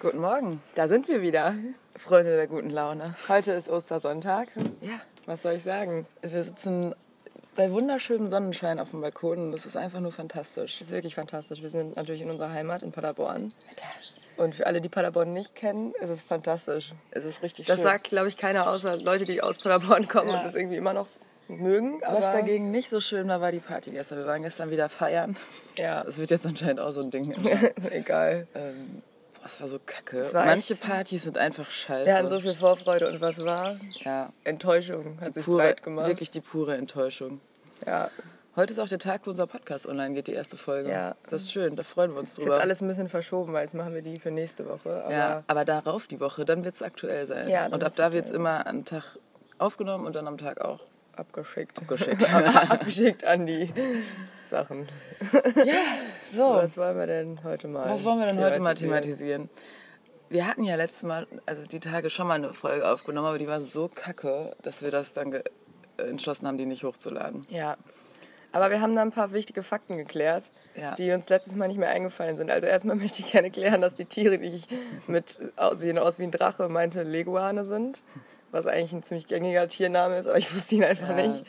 Guten Morgen, Da sind wir wieder. Freunde der guten Laune. Heute ist Ostersonntag. Ja, Was soll ich sagen? wir sitzen bei wunderschönem Sonnenschein auf dem Balkon und das ist einfach nur fantastisch. Das ist wirklich fantastisch. Wir sind natürlich in unserer Heimat in Paderborn. Und für alle, die Paderborn nicht kennen, ist es fantastisch. Es ist richtig Das schön. sagt, glaube ich, keiner außer Leute, die aus Paderborn kommen Ja. und das irgendwie immer noch mögen. Was dagegen nicht so schön war, war die Party gestern. Wir waren gestern wieder feiern. Ja, Das wird jetzt anscheinend auch so ein Ding. egal. ähm, boah, es war so kacke. war Manche echt- Partys sind einfach scheiße. Wir hatten so viel Vorfreude und was war? ja, Enttäuschung hat sich pure, breit gemacht. wirklich die pure Enttäuschung. Ja, Heute ist auch der Tag, wo unser Podcast online geht, die erste Folge. Ja. Das ist schön, da freuen wir uns ist drüber. jetzt alles ein bisschen verschoben, weil jetzt machen wir die für nächste Woche. Aber ja, aber darauf die Woche, dann wird es aktuell sein. Ja, und ab da wird es immer am Tag aufgenommen und dann am Tag auch abgeschickt. geschickt. abgeschickt an die Sachen. so, Was wollen wir denn heute mal? was wollen wir denn heute mal thematisieren? Wir hatten ja letztes Mal, also die Tage schon mal eine Folge aufgenommen, aber die war so kacke, dass wir das dann ge- entschlossen haben, die nicht hochzuladen. Ja. Aber wir haben da ein paar wichtige Fakten geklärt, Ja. die uns letztes Mal nicht mehr eingefallen sind. Also erstmal möchte ich gerne klären, dass die Tiere, die ich mit sehen aus wie ein Drache meinte, Leguane sind. Was eigentlich ein ziemlich gängiger Tiername ist, aber ich wusste ihn einfach Ja. nicht.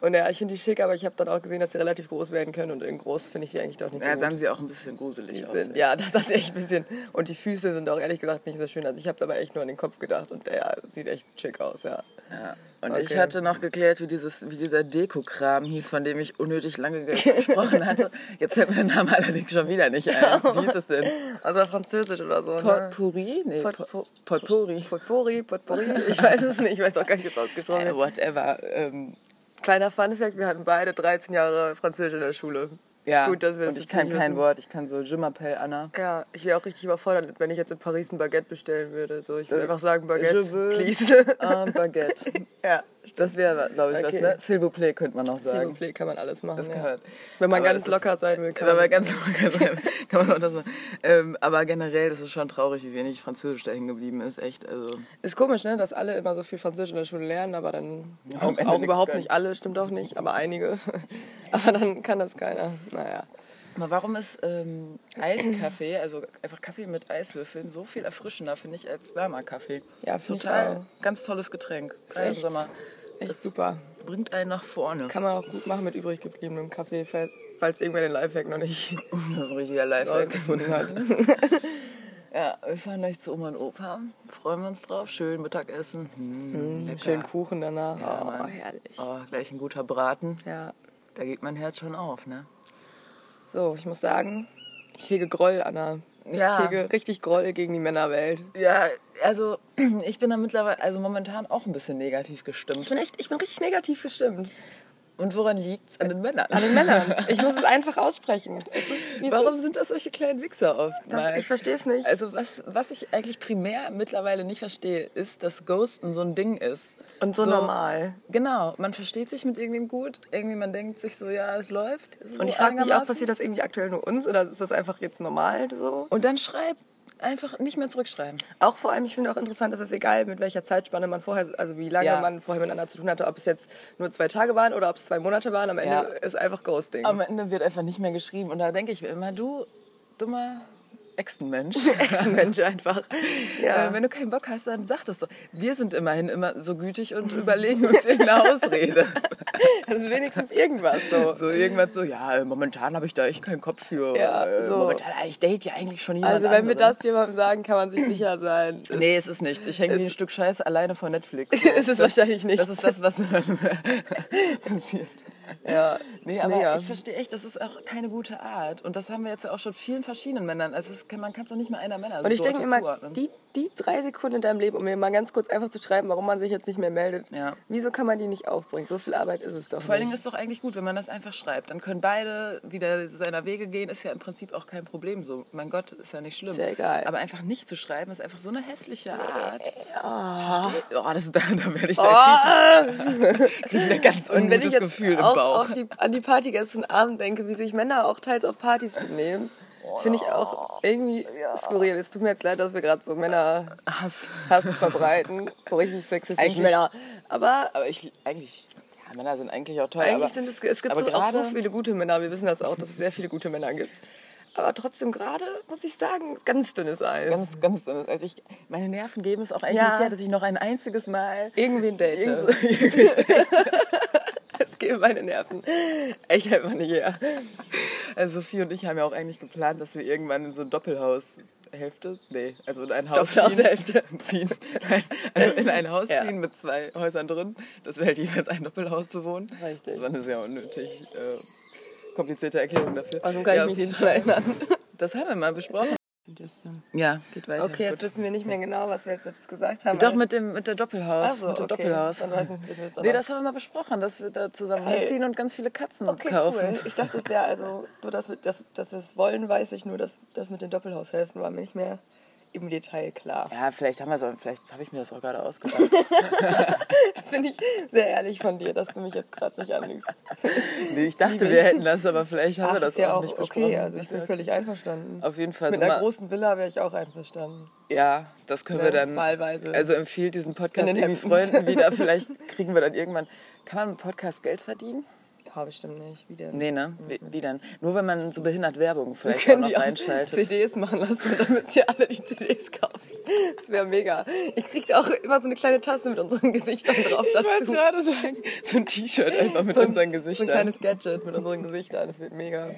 Und ja, ich finde die schick, aber ich habe dann auch gesehen, dass sie relativ groß werden können und in groß finde ich die eigentlich doch nicht Ja, so sahen gut. sie auch ein bisschen gruselig Die aus. sind, ja, das hat echt ein bisschen. Und die Füße sind auch ehrlich gesagt nicht so schön. Also ich habe dabei echt nur an den Kopf gedacht und der sieht echt schick aus, ja. Ja. Und Okay. ich hatte noch geklärt, wie, dieses, wie dieser Deko-Kram hieß, von dem ich unnötig lange ge- gesprochen hatte. Jetzt fällt mir der Name allerdings schon wieder nicht ein. Wie hieß es denn? Also französisch oder so. ne? Potpourri? Nee, Pot- Pot- po- Potpourri. Potpourri, Potpourri, ich weiß es nicht, ich weiß auch gar nicht, wie es ausgesprochen Äh, wird. whatever. Ähm, Kleiner Funfact, wir hatten beide 13 Jahre Französisch in der Schule. ja, Ist gut, dass wir das und ich kann kein wissen. Wort. Ich kann so Je m'appelle Anna. Ja, ich wäre auch richtig überfordert, wenn ich jetzt in Paris ein Baguette bestellen würde. So, ich würde einfach sagen, Baguette, Äh, veux please. un baguette. ja, Das wäre, glaube ich, Okay. was, ne? S'il vous plaît könnte man noch sagen. plaît, kann man alles machen. Das ja. man. Wenn man Aber ganz das ist- locker sein will, kann Wenn man man das ganz locker sein will, kann man auch das machen. Ähm, aber generell, das ist schon traurig, wie wenig Französisch da geblieben ist. Echt, also. Ist komisch, ne, dass alle immer so viel Französisch in der Schule lernen, aber dann Ja, auch, auch überhaupt können. nicht alle, stimmt auch nicht, aber einige. aber dann kann das keiner. Naja. Aber warum ist ähm, Eiskaffee, also einfach Kaffee mit Eiswürfeln, so viel erfrischender, finde ich, als warmer Kaffee? Ja, Total ganz tolles Getränk. Gerade im Sommer. Echt Das super. bringt einen nach vorne. Kann man auch gut machen mit übrig gebliebenem Kaffee, falls- irgendwer den Lifehack noch nicht Das ist ein richtiger Lifehack. hat. Ja, wir fahren gleich zu Oma und Opa. Freuen wir uns drauf. Schön Mittagessen. Hm, lecker. Schön Kuchen danach. Ja, oh, Mann. herrlich. Oh, gleich ein guter Braten. Ja. Da geht mein Herz schon auf, ne? So, ich muss sagen, ich hege Groll, Anna. Ja. Ich hege richtig Groll gegen die Männerwelt. Ja, also ich bin da mittlerweile, also momentan auch ein bisschen negativ Ich gestimmt. bin echt, ich bin richtig negativ gestimmt. Und woran liegt's? An den Männern. An den Männern. Ich muss es einfach aussprechen. Es es Warum sind das solche kleinen Wichser oft? Ich verstehe es nicht. Also was, was ich eigentlich primär mittlerweile nicht verstehe, ist, dass Ghosten so ein Ding ist. Und so normal. Genau, man versteht sich mit irgendwem gut, irgendwie man denkt sich so, ja, es läuft. So Und ich frage mich auch, passiert das irgendwie aktuell nur uns oder ist das einfach jetzt normal so? Und dann schreibt, einfach nicht mehr zurückschreiben. Auch vor allem, ich finde auch interessant, dass es egal, mit welcher Zeitspanne man vorher, also wie lange Ja. man vorher miteinander zu tun hatte, ob es jetzt nur zwei Tage waren oder ob es zwei Monate waren. Am Ende Ja. ist einfach Ghosting. Am Ende wird einfach nicht mehr geschrieben. Und da denke ich mir immer, du dummer Echsenmensch. Ex-Mensch einfach. Ja. Äh, wenn du keinen Bock hast, dann sag das doch. Wir sind immerhin immer so gütig und überlegen uns irgendeine Ausrede. Das ist wenigstens irgendwas so. So irgendwas so, ja, momentan habe ich da echt keinen Kopf für. Ja, Äh, so. Momentan, ich date ja eigentlich schon jemand Also wenn wir anderen. das jemandem sagen, kann man sich sicher sein. Es Nee, es ist nichts. Ich hänge wie ein Stück Scheiße alleine vor Netflix. ist es wahrscheinlich nicht. Das ist das, was passiert. ja, Nee, aber mega. ich verstehe echt, das ist auch keine gute Art. Und das haben wir jetzt ja auch schon vielen verschiedenen Männern. Also kann, man kann es doch nicht mal einer Männer Und ich so denke immer, zuordnen. die, die drei Sekunden in deinem Leben, um mir mal ganz kurz einfach zu schreiben, warum man sich jetzt nicht mehr meldet, Ja. wieso kann man die nicht aufbringen? So viel Arbeit ist es doch Vor allen Dingen ist es doch eigentlich gut, wenn man das einfach schreibt. Dann können beide wieder seiner Wege gehen, ist ja im Prinzip auch kein Problem so. Mein Gott, ist ja nicht schlimm. Ist ja egal. Aber einfach nicht zu schreiben, ist einfach so eine hässliche Art. Ja. Versteh- Oh, das, da, da werde ich da kriege ich ein ganz ungutes Gefühl im auch Bauch. auf die, an die Party gestern Abend denke, wie sich Männer auch teils auf Partys benehmen, finde ich auch irgendwie skurril. Es tut mir jetzt leid, dass wir gerade so Männer Hass. Hass verbreiten, so richtig sexistisch Eigentlich- Männer. Aber Aber ich, eigentlich, ja, Männer sind eigentlich auch toll. eigentlich aber, sind es, es gibt aber so, auch so viele gute Männer. Wir wissen das auch, dass es sehr viele gute Männer gibt. aber trotzdem gerade, muss ich sagen, ganz dünnes Eis. Ganz, ganz dünnes Eis. Ich, meine Nerven geben es auch eigentlich Ja. nicht her, dass ich noch ein einziges Mal Irgendwen date. irgend so- Das geben meine Nerven echt einfach nicht her. Also Sophie und ich haben ja auch eigentlich geplant, dass wir irgendwann in so ein Doppelhaus Hälfte? Nee, also in ein Haus ziehen. Nein, also in ein Haus Ja. ziehen mit zwei Häusern drin, dass wir halt jeweils ein Doppelhaus bewohnen. Richtig. Das war eine sehr unnötig äh, komplizierte Erklärung dafür. Also kann ja, ich mich nicht dran erinnern. Das haben wir mal besprochen. Ja, geht weiter. Okay, jetzt Gut. wissen wir nicht mehr genau, was wir jetzt, jetzt gesagt haben. Doch, mit dem, mit der Doppelhaus. Ach so, mit dem okay. Doppelhaus. Dann weiß ich, wissen wir es doch Nee, das haben wir mal besprochen, dass wir da zusammen hinziehen und ganz viele Katzen uns Okay, kaufen. cool. Ich dachte, es wäre also, nur dass wir, es wollen, weiß ich nur, dass das mit den Doppelhaushälften war mir nicht mehr im Detail klar. Ja, vielleicht haben wir so, vielleicht habe ich mir das auch gerade ausgedacht. Das finde ich sehr ehrlich von dir, dass du mich jetzt gerade nicht anlügst. nee, ich dachte, wir hätten das, aber vielleicht haben wir Ach, das ist ja auch auch nicht besprochen. okay, also ich Das bin ist völlig einverstanden. Auf jeden Fall. Mit so einer mal- großen Villa wäre ich auch einverstanden. ja, das können Ja, wir dann. wahlweise. Also empfiehlt diesen Podcast irgendwie. Freunden wieder. Vielleicht kriegen wir dann irgendwann. Kann man mit Podcast Geld verdienen? Ja, bestimmt nicht. Wie denn? Nee, ne? Wie, wie denn? Nur wenn man so behindert Werbung vielleicht auch noch reinschaltet. CDs machen lassen, dann müsst ihr alle die CDs kaufen. Das wäre mega. Ihr kriegt auch immer so eine kleine Tasse mit unseren Gesichtern drauf Ich wollte dazu. gerade sagen, so ein T-Shirt einfach mit So ein- unseren So Gesichtern. ein kleines Gadget mit unseren Gesichtern. Das wird mega.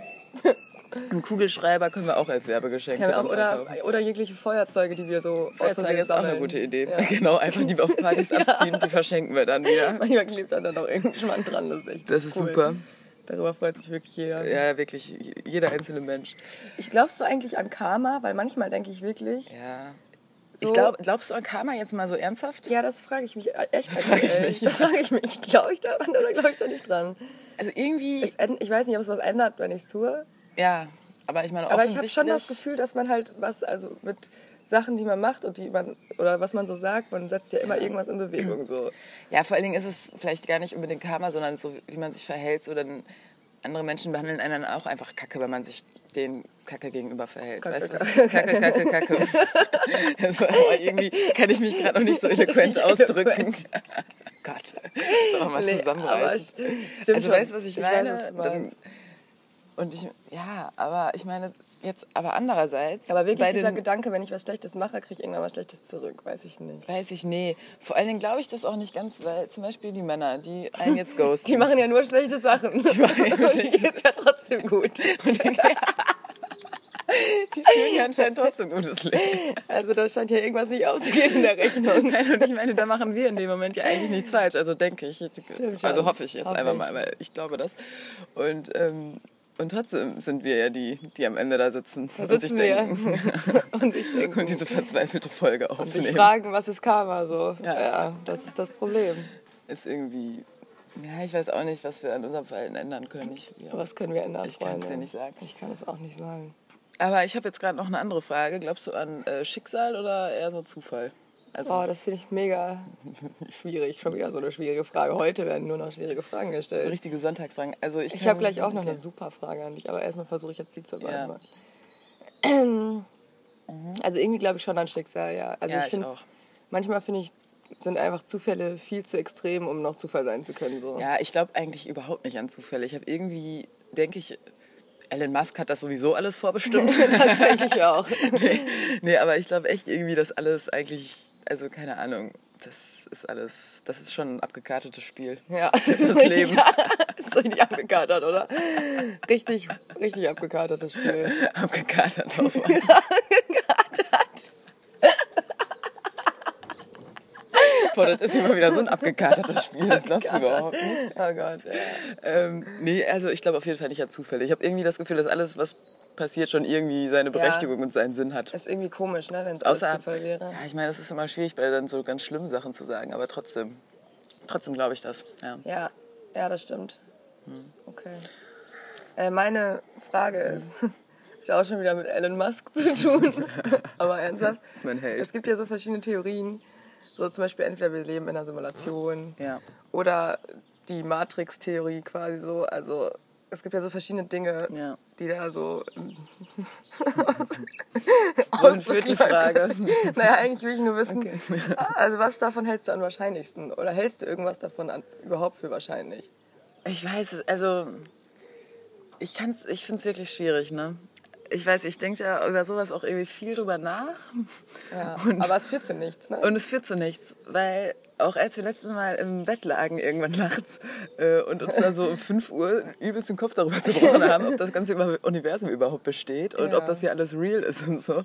Einen Kugelschreiber können wir auch als Werbegeschenk auch, oder, oder jegliche Feuerzeuge, die wir so Feuerzeuge ist auch eine gute Idee. Ja. Genau, einfach die wir auf Partys abziehen, die verschenken wir dann wieder. Manchmal klebt dann noch irgendein Schmand dran. Das ist echt Das ist cool. super. Darüber freut sich wirklich jeder. Ja, wirklich, jeder einzelne Mensch. Ich glaubst du eigentlich an Karma? Weil manchmal denke ich wirklich, Ja. So- Ich glaub, glaubst du an Karma jetzt mal so ernsthaft? ja, das frage ich mich echt. Das frage ich mich, Das frage ich mich. Glaube ich daran oder glaube ich da nicht dran? Also irgendwie, Es, ich weiß nicht, ob es was ändert, wenn ich es tue. Ja. Aber ich meine, Aber ich habe schon das Gefühl, dass man halt was, also mit Sachen, die man macht und die man, oder was man so sagt, man setzt ja immer irgendwas in Bewegung. So. Ja, vor allen Dingen ist es vielleicht gar nicht unbedingt Karma, sondern so, wie man sich verhält. So dann andere Menschen behandeln einen auch einfach kacke, wenn man sich den Kacke gegenüber verhält. Kacke, weißt du, was Kacke, Kacke, Kacke. Das war aber irgendwie kann ich mich gerade noch nicht so eloquent ausdrücken. Gott, das mal Nee, zusammenreißen. Also schon. weißt du, was ich Ich meine? weiß, was. Und ich, ja, aber ich meine jetzt, aber andererseits. Aber wirklich bei dieser den, Gedanke, wenn ich was Schlechtes mache, kriege ich irgendwann was Schlechtes zurück. Weiß ich nicht. Weiß ich, nee. Vor allen Dingen glaube ich das auch nicht ganz, weil zum Beispiel die Männer, die einen jetzt ghosten. Die machen ja nur schlechte Sachen. Die machen ja nur und die geht's ja trotzdem gut. Die führen ja anscheinend trotzdem gutes Leben. Also da scheint ja irgendwas nicht aufzugehen in der Rechnung. Nein, und ich meine, da machen wir in dem Moment ja eigentlich nichts falsch. Also denke ich. Stimmt Also hoffe ich jetzt Hoffe einfach ich. mal, weil ich glaube das. Und, ähm, und trotzdem sind wir ja die, die am Ende da sitzen Da und sich sitzen denken und sich denken. und diese verzweifelte Folge sich aufnehmen. fragen, was ist Karma so. Ja. Ja. das ist das Problem. Ist irgendwie. Ja, ich weiß auch nicht, was wir an unserem Verhalten ändern können. Ich, ja. Was können wir ändern, Ich kann's Freunde? dir nicht sagen. Ich kann es auch nicht sagen. Aber ich habe jetzt gerade noch eine andere Frage. Glaubst du an äh, Schicksal oder eher so Zufall? Also, Oh, das finde ich mega schwierig. Schon wieder so eine schwierige Frage. Heute werden nur noch schwierige Fragen gestellt. richtige Sonntagsfragen. Also ich Ich habe gleich auch noch okay. eine super Frage an dich, aber erstmal versuche ich jetzt die zu Ja. beantworten. Also irgendwie glaube ich schon an Schicksal, ja. Also Ja, ich finde manchmal finde ich, sind einfach Zufälle viel zu extrem, um noch Zufall sein zu können. So. Ja, ich glaube eigentlich überhaupt nicht an Zufälle. Ich habe irgendwie, denke ich, Elon Musk hat das sowieso alles vorbestimmt. Das denke ich auch. nee, nee, aber ich glaube echt irgendwie, dass alles eigentlich, also keine Ahnung, das ist alles, das ist schon ein abgekartetes Spiel. Ja, Das ist das Leben. Ja, ist richtig abgekatert, oder? Richtig, richtig abgekatertes Spiel. Abgekatert auf Boah, das ist immer wieder so ein abgekatertes Spiel, das glaubst du überhaupt nicht. Oh Gott, ja. Ähm, nee, also ich glaube auf jeden Fall nicht an Zufälle. Ich habe irgendwie das Gefühl, dass alles, was passiert, schon irgendwie seine Berechtigung und seinen Sinn hat. Ist irgendwie komisch, ne, wenn es alles Außer, Zufall wäre. ja, ich meine, das ist immer schwierig, bei dann so ganz schlimmen Sachen zu sagen, aber trotzdem, trotzdem glaube ich das. Ja. Ja, ja, das stimmt. Hm. Okay. Äh, meine Frage ist, hat auch schon wieder mit Elon Musk zu tun, aber ernsthaft. ist mein Held. Es gibt ja so verschiedene Theorien, so zum Beispiel entweder wir leben in einer Simulation Ja. oder die Matrix-Theorie quasi so. Also es gibt ja so verschiedene Dinge, Ja. die da so. Wohin führt die Frage? naja, eigentlich will ich nur wissen, also was davon hältst du am wahrscheinlichsten? Oder hältst du irgendwas davon an, überhaupt für wahrscheinlich? Ich weiß es, also ich kann's, ich finde es wirklich schwierig, ne? Ich weiß, ich denke ja über sowas auch irgendwie viel drüber nach. Ja. Und- Aber es führt zu nichts, ne? Und es führt zu nichts, weil auch als wir letztes Mal im Bett lagen irgendwann nachts äh, und uns da so um 5 Uhr übelst den Kopf darüber zerbrochen haben, ob das ganze Universum überhaupt besteht und Ja. ob das hier alles real ist und so,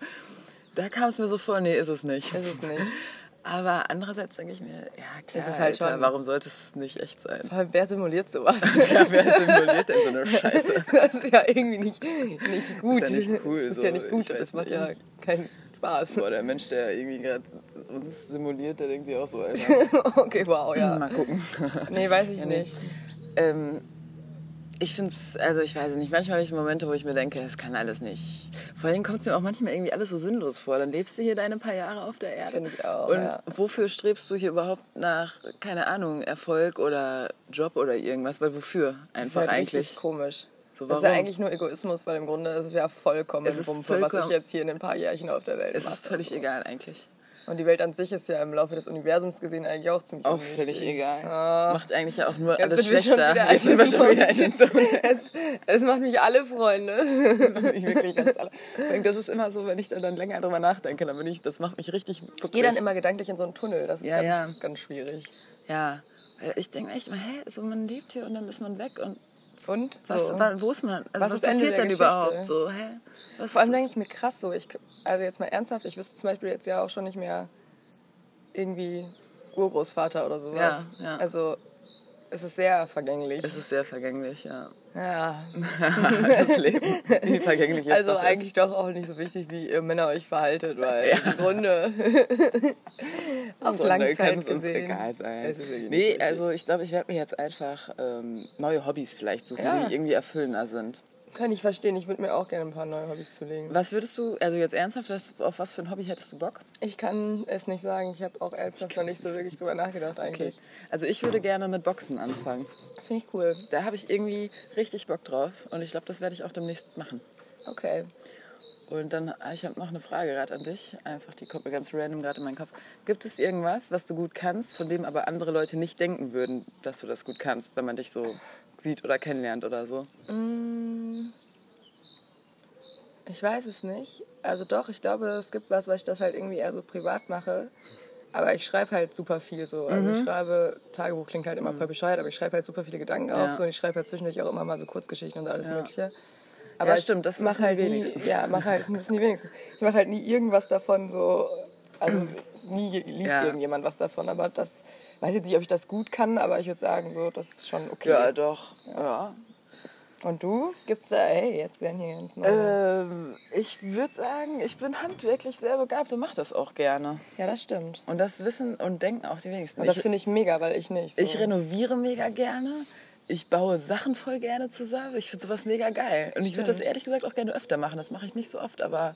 da kam es mir so vor, nee, ist es nicht. Ist es nicht. Aber andererseits denke ich mir, ja klar, ist halt Alter, schon- warum sollte es nicht echt sein? Vor allem, wer simuliert sowas? Ja, wer simuliert denn so eine Scheiße? Das ist ja irgendwie nicht, nicht gut. ja nicht cool, Das ist so. ja nicht gut. Das macht nicht. ja keinen Spaß. Boah, der Mensch, der irgendwie gerade uns simuliert, der denkt sich auch so, Alter, Okay, wow, ja. mal gucken. Nee, weiß ich nee. nicht. Ähm, ich finde es, also ich weiß nicht, manchmal habe ich Momente, wo ich mir denke, das kann alles nicht. Vor allem kommt es mir auch manchmal irgendwie alles so sinnlos vor. Dann lebst du hier deine paar Jahre auf der Erde. Find ich auch, Und ja. wofür strebst du hier überhaupt nach, keine Ahnung, Erfolg oder Job oder irgendwas? Weil wofür? Das ist Einfach halt eigentlich. komisch. So, Das ist ja eigentlich nur Egoismus, weil im Grunde ist es ja vollkommen Es Wumpe, was ich jetzt hier in ein paar Jährchen auf der Welt Es mache. ist völlig egal eigentlich. Und die Welt an sich ist ja im Laufe des Universums gesehen eigentlich auch ziemlich Auch völlig egal. Ah. Macht eigentlich auch nur Jetzt alles schlechter. Jetzt sind wir schon wieder in den Ton. es, es macht mich alle Freunde. ich wirklich ganz alle. Das ist immer so, wenn ich da dann länger drüber nachdenke, dann bin ich, das macht mich richtig Ich gehe dann immer gedanklich in so einen Tunnel. Das ist Ja, ganz, ja. ganz schwierig. Ja, weil ich denke echt immer, hä, so man lebt hier und dann ist man weg und Und? was, so. wo ist man? Also Was was, passiert denn überhaupt? So, hä? Was Vor allem denke ich mir krass so, ich, also jetzt mal ernsthaft, ich wüsste zum Beispiel jetzt ja auch schon nicht mehr irgendwie Urgroßvater oder sowas. Ja, ja. Also es ist sehr vergänglich. es ist sehr vergänglich, ja. ja. das Leben, wie vergänglich ist Also doch eigentlich doch auch nicht so wichtig, wie ihr Männer euch verhaltet, weil Ja. im Grunde auf lange kann es uns egal sein. Ist Nee, also ich glaube, ich werde mir jetzt einfach ähm, neue Hobbys vielleicht suchen, Ja. die irgendwie erfüllender sind. Kann ich verstehen, ich würde mir auch gerne ein paar neue Hobbys zulegen. Was würdest du, also jetzt ernsthaft, was, auf was für ein Hobby hättest du Bock? Ich kann es nicht sagen, ich habe auch ernsthaft noch nicht so wirklich drüber nachgedacht Okay. eigentlich. Also ich würde gerne mit Boxen anfangen. Finde ich cool. Da habe ich irgendwie richtig Bock drauf und ich glaube, das werde ich auch demnächst machen. Okay. Und dann, ah, ich habe noch eine Frage gerade an dich. Einfach, die kommt mir ganz random gerade in meinen Kopf. Gibt es irgendwas, was du gut kannst, von dem aber andere Leute nicht denken würden, dass du das gut kannst, wenn man dich so sieht oder kennenlernt oder so? Ich weiß es nicht. Also doch, ich glaube, es gibt was, weil ich das halt irgendwie eher so privat mache. Aber ich schreibe halt super viel so. Also ich schreibe, Tagebuch klingt halt immer voll bescheuert, aber ich schreibe halt super viele Gedanken Ja. auf so und ich schreibe halt zwischendurch auch immer mal so Kurzgeschichten und alles Ja. Mögliche. Ja, ich stimmt, das mach wissen halt die nie, ja, mach halt, wissen die wenigsten. Ich mache halt nie irgendwas davon so, also nie liest Ja. irgendjemand was davon, aber das, weiß jetzt nicht, ob ich das gut kann, aber ich würde sagen so, das ist schon okay. Ja, doch. Ja. Und du? Gibt's da, hey, jetzt werden hier ganz neue. Ähm, ich würde sagen, ich bin handwerklich sehr begabt und mache das auch gerne. ja, das stimmt. Und das wissen und denken auch die wenigsten. Und das finde ich mega, weil ich nicht. So. Ich renoviere mega gerne. Ich baue Sachen voll gerne zusammen. Ich finde sowas mega geil. Und ich würde das Stimmt. ehrlich gesagt auch gerne öfter machen. Das mache ich nicht so oft, aber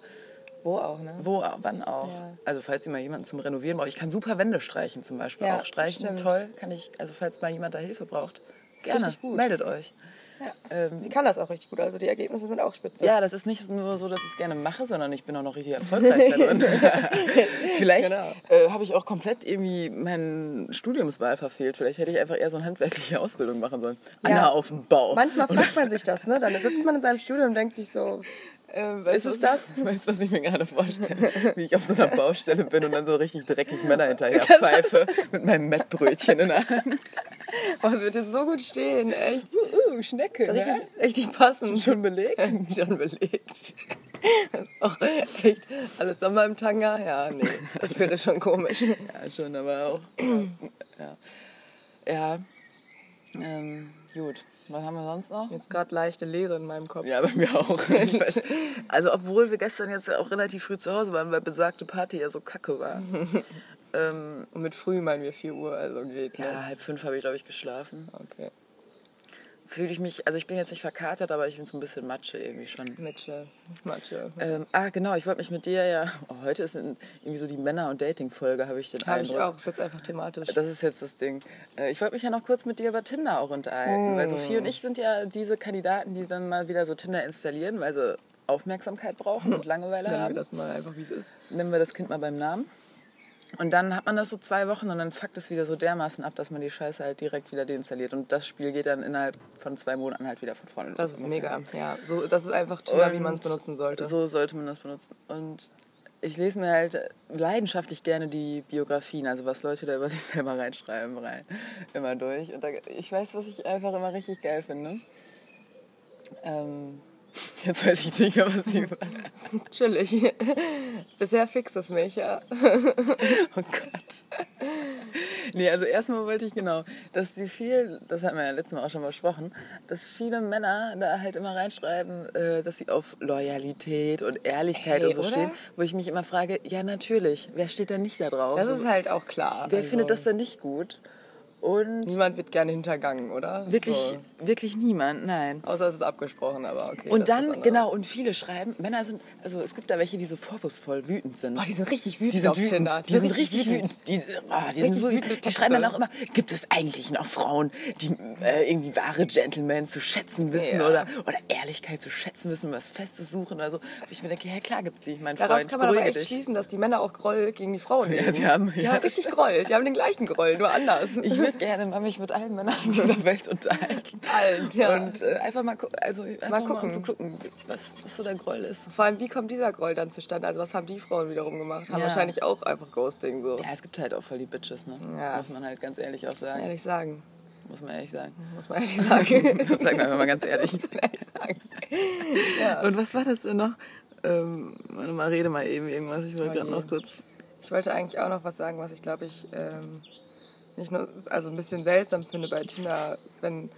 Wo auch, ne? wo, wann auch. Ja. Also falls ihr mal jemanden zum Renovieren braucht. Ich kann super Wände streichen zum Beispiel. Ja, auch streichen, stimmt. toll. Kann ich, also falls mal jemand da Hilfe braucht, ist gerne. richtig gut. Meldet euch. Ja. Ähm, Sie kann das auch richtig gut, also die Ergebnisse sind auch spitze. ja, das ist nicht nur so, dass ich es gerne mache, sondern ich bin auch noch richtig erfolgreich darin. Vielleicht Genau. äh, habe ich auch komplett irgendwie meinen Studiumswahl verfehlt. Vielleicht hätte ich einfach eher so eine handwerkliche Ausbildung machen sollen. Anna auf dem Bau. Manchmal fragt man sich das, ne? Dann sitzt man in seinem Studio und denkt sich so, Ähm, weißt Ist du, es das? Weißt du, was ich mir gerade vorstelle? Wie ich auf so einer Baustelle bin und dann so richtig dreckig Männer hinterher pfeife mit meinem Mettbrötchen in der Hand. oh, es wird dir so gut stehen, echt. Uh, Schnecke, Richtig, ne? richtig passend. Schon belegt? Schon belegt. Das auch echt alles Sommer im Tanga? Ja, nee, das wäre schon komisch. Ja, schon, aber auch. Ja. Ja. Ähm, gut. Was haben wir sonst noch? Jetzt gerade leichte Leere in meinem Kopf. Ja, bei mir auch. Weiß, also, obwohl wir gestern jetzt auch relativ früh zu Hause waren, weil besagte Party ja so kacke war. ähm, Und mit früh meinen wir 4 Uhr, also geht. ja, Ne? halb fünf habe ich, glaube ich, geschlafen. Okay. Fühle ich mich, also ich bin jetzt nicht verkatert, aber ich bin so ein bisschen Matsche irgendwie schon. Matsche. Matsche. Ähm, ah, genau, ich wollte mich mit dir ja. Oh, heute ist irgendwie so die Männer- und Dating-Folge, habe ich den Habe ich Eindruck. auch, ist jetzt einfach thematisch. Das ist jetzt das Ding. Äh, Ich wollte mich ja noch kurz mit dir über Tinder auch unterhalten, weil Sophie und ich sind ja diese Kandidaten, die dann mal wieder so Tinder installieren, weil sie Aufmerksamkeit brauchen und Langeweile Nennen wir haben. das mal einfach, wie es ist. Nennen wir das Kind mal beim Namen. Und dann hat man das so zwei Wochen und dann fuckt es wieder so dermaßen ab, dass man die Scheiße halt direkt wieder deinstalliert. Und das Spiel geht dann innerhalb von zwei Monaten halt wieder von vorne los. Das ist mega. Ja, so, das ist einfach Tinder, wie man es benutzen sollte. So sollte man das benutzen. Und ich lese mir halt leidenschaftlich gerne die Biografien, also was Leute da über sich selber reinschreiben, rein, immer durch. Und da, ich weiß, was ich einfach immer richtig geil finde. Ähm, jetzt weiß ich nicht mehr, was ich über. Chillig. Bisher fixt es mich, ja. Oh Gott. Nee, also erstmal wollte ich genau, dass die viel, das hatten wir ja letztes Mal auch schon besprochen, dass viele Männer da halt immer reinschreiben, äh, dass sie auf Loyalität und Ehrlichkeit Ey, und so oder? stehen, wo ich mich immer frage, ja natürlich, wer steht denn nicht da drauf? Das ist halt auch klar. wer Also, findet das denn nicht gut? Und Niemand wird gerne hintergangen, oder? wirklich, So. wirklich niemand, nein. Außer es ist abgesprochen, aber okay. Und dann, genau, und viele schreiben, Männer sind, also es gibt da welche, die so vorwurfsvoll wütend sind. Boah, die sind richtig wütend Die sind auf wütend. Tinder. Die, sind richtig wütend. Die, ah, die, sind Richtig so, wütende die schreiben dann auch immer, gibt es eigentlich noch Frauen, die äh, irgendwie wahre Gentlemen zu schätzen wissen Ja. oder, oder Ehrlichkeit zu schätzen wissen, was Festes suchen oder so. Wo ich mir denke, ja klar gibt's die, mein Daraus Freund, kann man aber echt dich. schließen, dass die Männer auch Groll gegen die Frauen Ja, haben- die ja, haben richtig Groll. Die haben den gleichen Groll, nur anders. Ich würde gerne mal mich mit allen Männern dieser Welt unterhalten. Allen, ja. Und äh, einfach mal, also einfach mal, gucken. um zu gucken, was, was so der Groll ist. Vor allem, wie kommt dieser Groll dann zustande? Also was haben die Frauen wiederum gemacht? Haben Ja. wahrscheinlich auch einfach Ghosting so. Ja, es gibt halt auch voll die Bitches, ne? Ja. Muss man halt ganz ehrlich auch sagen. Ehrlich sagen. Muss man ehrlich sagen. Muss man ehrlich sagen. Das sagen wir mal ganz ehrlich. Muss man ehrlich sagen. Ja. Und was war das denn noch? Ähm, warte mal, rede mal eben irgendwas. Ich wollte Oh gerade noch kurz. Ich wollte eigentlich auch noch was sagen, was ich glaube ich ähm, nicht nur, also ein bisschen seltsam finde bei Tinder, wenn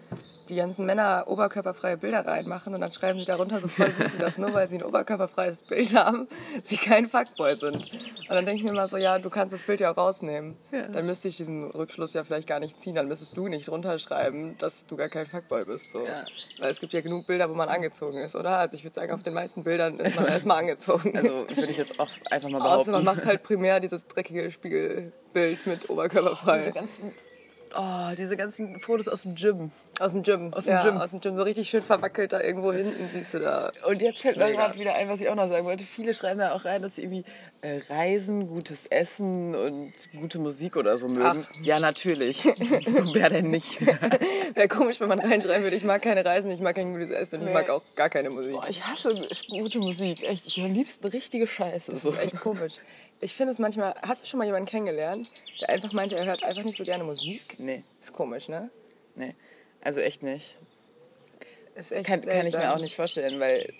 die ganzen Männer oberkörperfreie Bilder reinmachen und dann schreiben sie darunter so voll wütend, dass nur weil sie ein oberkörperfreies Bild haben, sie kein Fuckboy sind. Und dann denke ich mir mal so, ja, du kannst das Bild ja auch rausnehmen. Ja. Dann müsste ich diesen Rückschluss ja vielleicht gar nicht ziehen. Dann müsstest du nicht runterschreiben, dass du gar kein Fuckboy bist. So. Ja. Weil es gibt ja genug Bilder, wo man angezogen ist, oder? Also ich würde sagen, auf den meisten Bildern ist man erstmal angezogen. Also würde ich jetzt auch einfach mal Außer behaupten. man macht halt primär dieses dreckige Spiegelbild mit diese oberkörperfrei. ganzen, oh, diese ganzen Fotos aus dem Gym. Aus dem Gym. Aus dem ja, Gym. Aus dem Gym. So richtig schön verwackelt da irgendwo hinten siehst du da. Und jetzt fällt mir gerade wieder ein, was ich auch noch sagen wollte. Viele schreiben da auch rein, dass sie irgendwie äh, Reisen, gutes Essen und gute Musik oder so mögen. Ach. Ja, natürlich. so wer denn nicht? Wäre komisch, wenn man reinschreiben würde, ich mag keine Reisen, ich mag kein gutes Essen, ich Nee. mag auch gar keine Musik. Boah, ich hasse gute Musik. Echt. Ich am liebsten richtige Scheiße. Das ist echt komisch. Ich finde es manchmal, hast du schon mal jemanden kennengelernt, der einfach meinte, er hört einfach nicht so gerne Musik? Nee, Ist komisch, ne? nee. Also echt nicht. Ist echt Kann, kann ich mir auch nicht vorstellen, weil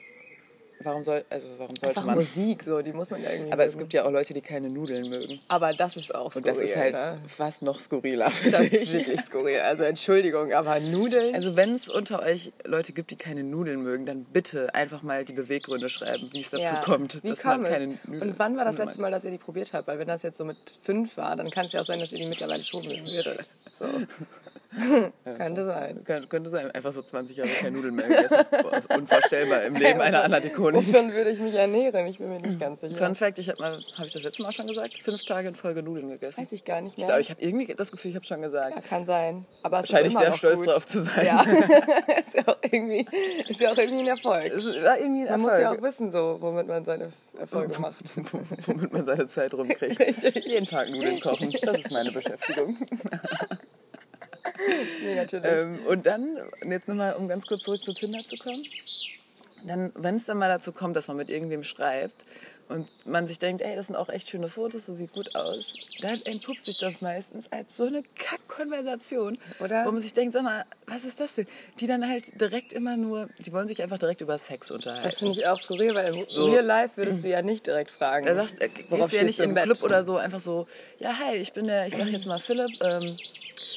warum soll also warum sollte Einfach man Musik, so, die muss man ja irgendwie. aber es mögen. gibt ja auch Leute, die keine Nudeln mögen. Aber das ist auch Und skurril. das ist halt ne? fast noch skurriler. Das ist ich. wirklich skurril. Also Entschuldigung, aber Nudeln. Also wenn es unter euch Leute gibt, die keine Nudeln mögen, dann bitte einfach mal die Beweggründe schreiben, wie es dazu Ja. kommt, Wie dass kam man es? keine Nudeln Und wann war das letzte Mal, dass ihr die probiert habt? Weil wenn das jetzt so mit fünf war, dann kann es ja auch sein, dass ihr die mittlerweile schon mögen würdet. So. Könnte sein. Kön- Könnte sein, einfach so 20 Jahre keine Nudeln mehr gegessen. Boah, ist unvorstellbar im Leben einer Anadikonik. Wovon würde ich mich ernähren? Ich bin mir nicht ganz sicher. Fun Fact, ich habe mal, habe ich das letzte Mal schon gesagt, fünf Tage in Folge Nudeln gegessen. Weiß ich gar nicht Ich mehr. glaube, ich habe irgendwie das Gefühl, ich habe schon gesagt. ja, kann sein. Aber es Wahrscheinlich ist sehr stolz gut. darauf zu sein. Ja, ist ja auch irgendwie, ist ja auch irgendwie ein Erfolg. Es war irgendwie ein Man muss Erfolg. ja auch wissen, so, womit man seine Erfolge macht. womit man seine Zeit rumkriegt. Jeden Tag Nudeln kochen, das ist meine Beschäftigung. Ähm, und dann, jetzt nochmal, um ganz kurz zurück zu Tinder zu kommen, dann, wenn es dann mal dazu kommt, dass man mit irgendwem schreibt und man sich denkt, ey, das sind auch echt schöne Fotos, das sieht gut aus, dann entpuppt sich das meistens als so eine Kack-Konversation. Oder? Wo man sich denkt, sag mal, was ist das denn? Die dann halt direkt immer nur, die wollen sich einfach direkt über Sex unterhalten. das finde ich auch skurril, weil im So. Real Life würdest du ja nicht direkt fragen. Da sagst, äh, gehst du ja nicht im Bett? Club oder so einfach so, ja, hi, ich bin der, ich sag jetzt mal Philipp, ähm,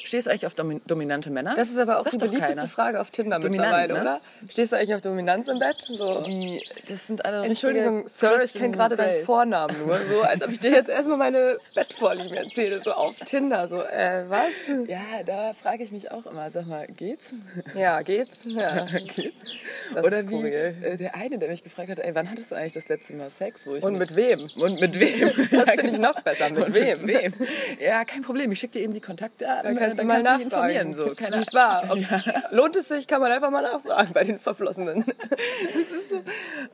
stehst du eigentlich auf domi dominante Männer? Das ist aber auch Sagt die beliebteste keiner. Frage auf Tinder Dominant, mittlerweile, ne? oder? Stehst du eigentlich auf Dominanz im Bett? So. Die, das sind alle Entschuldigung, Sir, ich kenne gerade deinen. Vornamen nur, so als ob ich dir jetzt erstmal meine Bettvorlieben erzähle, so auf Tinder, so, äh, was? Ja, da frage ich mich auch immer, sag mal, geht's? Ja, geht's? Ja. geht's? Das Oder wie äh, der eine, der mich gefragt hat, ey, wann hattest du eigentlich das letzte Mal Sex? Wo ich Und mit wem? und mit wem? Das finde ich noch besser. Mit wem? Mit wem? Ja, kein Problem. Ich schicke dir eben die Kontaktdaten. Dann kannst du mal kannst nachfragen. so. Keine es war. Ob- Lohnt es sich, kann man einfach mal nachfragen bei den Verflossenen.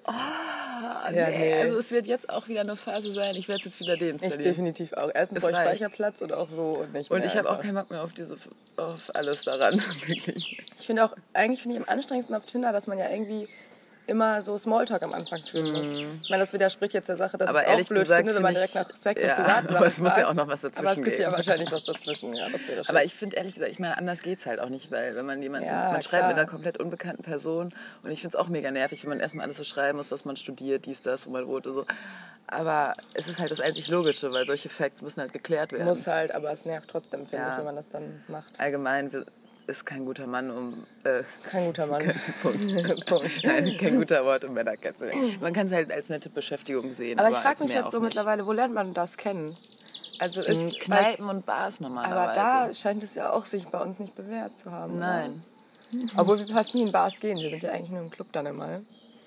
Ah, Ja, nee. nee. Also es wird jetzt auch wieder eine Phase sein. Ich werde es jetzt wieder Ich deinstallieren. definitiv auch. Ich reicht. Speicherplatz und auch so und nicht Und mehr ich habe auch keinen Bock mehr auf diese, auf alles daran, wirklich. Ich finde auch, eigentlich finde ich am anstrengendsten auf Tinder, dass man ja irgendwie immer so Smalltalk am Anfang führen muss. Ich meine, das widerspricht jetzt der Sache, dass Mhm. Aber ich auch blöd gesagt finde, wenn man direkt nach Sex ja, und Privaten aber es muss ja auch noch was dazwischen Aber es gibt ja geben. wahrscheinlich was dazwischen, ja. Aber ich finde ehrlich gesagt, ich meine, anders geht's halt auch nicht, weil wenn man jemanden, Ja, man schreibt klar. mit einer komplett unbekannten Person und ich finde es auch mega nervig, wenn man erstmal alles so schreiben muss, was man studiert, dies, das, wo man wohnt und so. Aber es ist halt das einzig Logische, weil solche Facts müssen halt geklärt werden. muss halt, aber es nervt trotzdem, finde Ja. ich, wenn man das dann macht. Allgemein wir- ist kein guter Mann, um äh, Kein guter Mann. Punkt. Punkt. Nein, kein guter Wort, um Männer kennenzulernen. Man kann es halt als nette Beschäftigung sehen. Aber ich als frage mich jetzt so nicht. mittlerweile, wo lernt man das kennen? Also ist In Kneipen und Bars normalerweise. aber da scheint es ja auch sich bei uns nicht bewährt zu haben. Nein. Oder? Obwohl wir fast nie in Bars gehen. Wir sind ja eigentlich nur im Club dann immer.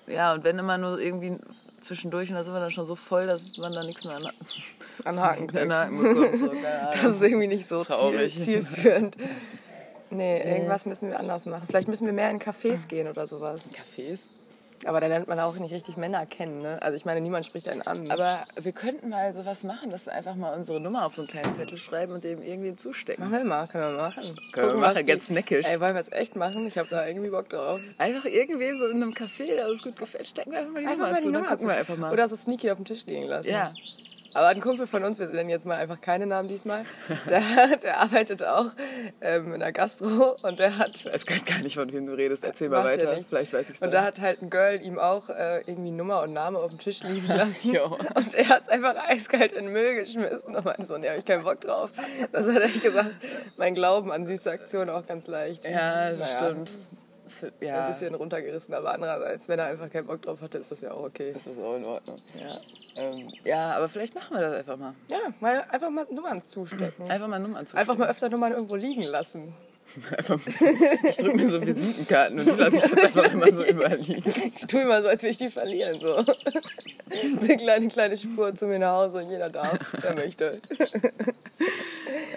Ja, und wenn immer nur irgendwie zwischendurch und da sind wir dann schon so voll, dass man da nichts mehr an An Haken bekommt. So. Das ist irgendwie nicht so Traurig. zielführend. Nee, irgendwas müssen wir anders machen. Vielleicht müssen wir mehr in Cafés gehen oder sowas. Cafés. Aber da lernt man auch nicht richtig Männer kennen, ne? Also ich meine, niemand spricht einen an. Aber wir könnten mal sowas machen, dass wir einfach mal unsere Nummer auf so einen kleinen Zettel schreiben und dem irgendwie zustecken. Machen wir mal, können wir machen. Können wir was machen, ganz neckisch. Ey, wollen wir es echt machen? Ich habe da irgendwie Bock drauf. Einfach irgendwem so in einem Café, der uns gut gefällt, stecken wir einfach mal die Einfach Nummer mal die zu. Nummer gucken zu- wir einfach mal. Oder so sneaky auf dem Tisch liegen lassen. ja. Aber ein Kumpel von uns, wir nennen jetzt mal einfach keine Namen diesmal, der, der arbeitet auch ähm, in der Gastro und der hat Ich weiß grad gar nicht, von wem du redest. Erzähl mal weiter. Vielleicht weiß ich es Und da hat halt ein Girl ihm auch äh, irgendwie Nummer und Name auf dem Tisch liegen lassen. Und er hat es einfach eiskalt in den Müll geschmissen und meinte so, nee, hab ich keinen Bock drauf. Das hat ehrlich gesagt mein Glauben an süße Aktionen auch ganz leicht. Ja, das Naja, stimmt. Das wird- Ein Ja, bisschen runtergerissen, aber andererseits, wenn er einfach keinen Bock drauf hatte, ist das ja auch okay. das ist auch in Ordnung. Ja, Ähm, ja, aber vielleicht machen wir das einfach mal. ja mal einfach mal Nummern zustecken. Einfach mal Nummern zu. Einfach mal öfter Nummern irgendwo liegen lassen. Einfach, ich drücke mir so Visitenkarten und die lasse ich jetzt einfach immer so überall liegen. Ich tue immer so, als würde ich die verlieren. So. Eine kleine, kleine Spur zu mir nach Hause und jeder darf, der möchte.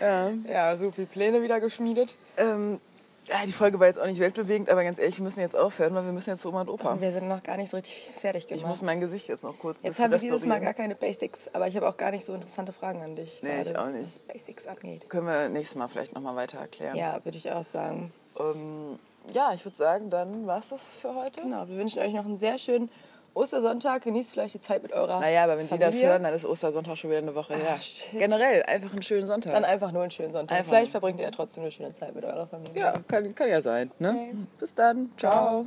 ja. ja, so viele Pläne wieder geschmiedet. Ähm, ja, die Folge war jetzt auch nicht weltbewegend, aber ganz ehrlich, wir müssen jetzt aufhören, weil wir müssen jetzt zu Oma und Opa. Wir sind noch gar nicht so richtig fertig gemacht. Ich muss mein Gesicht jetzt noch kurz Jetzt haben wir dieses Mal gar keine Basics, aber ich habe auch gar nicht so interessante Fragen an dich. Nee, ich auch nicht. Was Basics angeht. Können wir nächstes Mal vielleicht nochmal weiter erklären. Ja, würde ich auch sagen. Ähm, ja, ich würde sagen, dann war es das für heute. Genau, wir wünschen euch noch einen sehr schönen Ostersonntag. Genießt vielleicht die Zeit mit eurer Naja, aber wenn die das Familie. hören, dann ist Ostersonntag schon wieder eine Woche her. shit. Generell, einfach einen schönen Sonntag. Dann einfach nur einen schönen Sonntag. Einfach vielleicht verbringt ihr ja trotzdem eine schöne Zeit mit eurer Familie. ja, kann, kann ja sein. Ne? Okay. Bis dann. Ciao.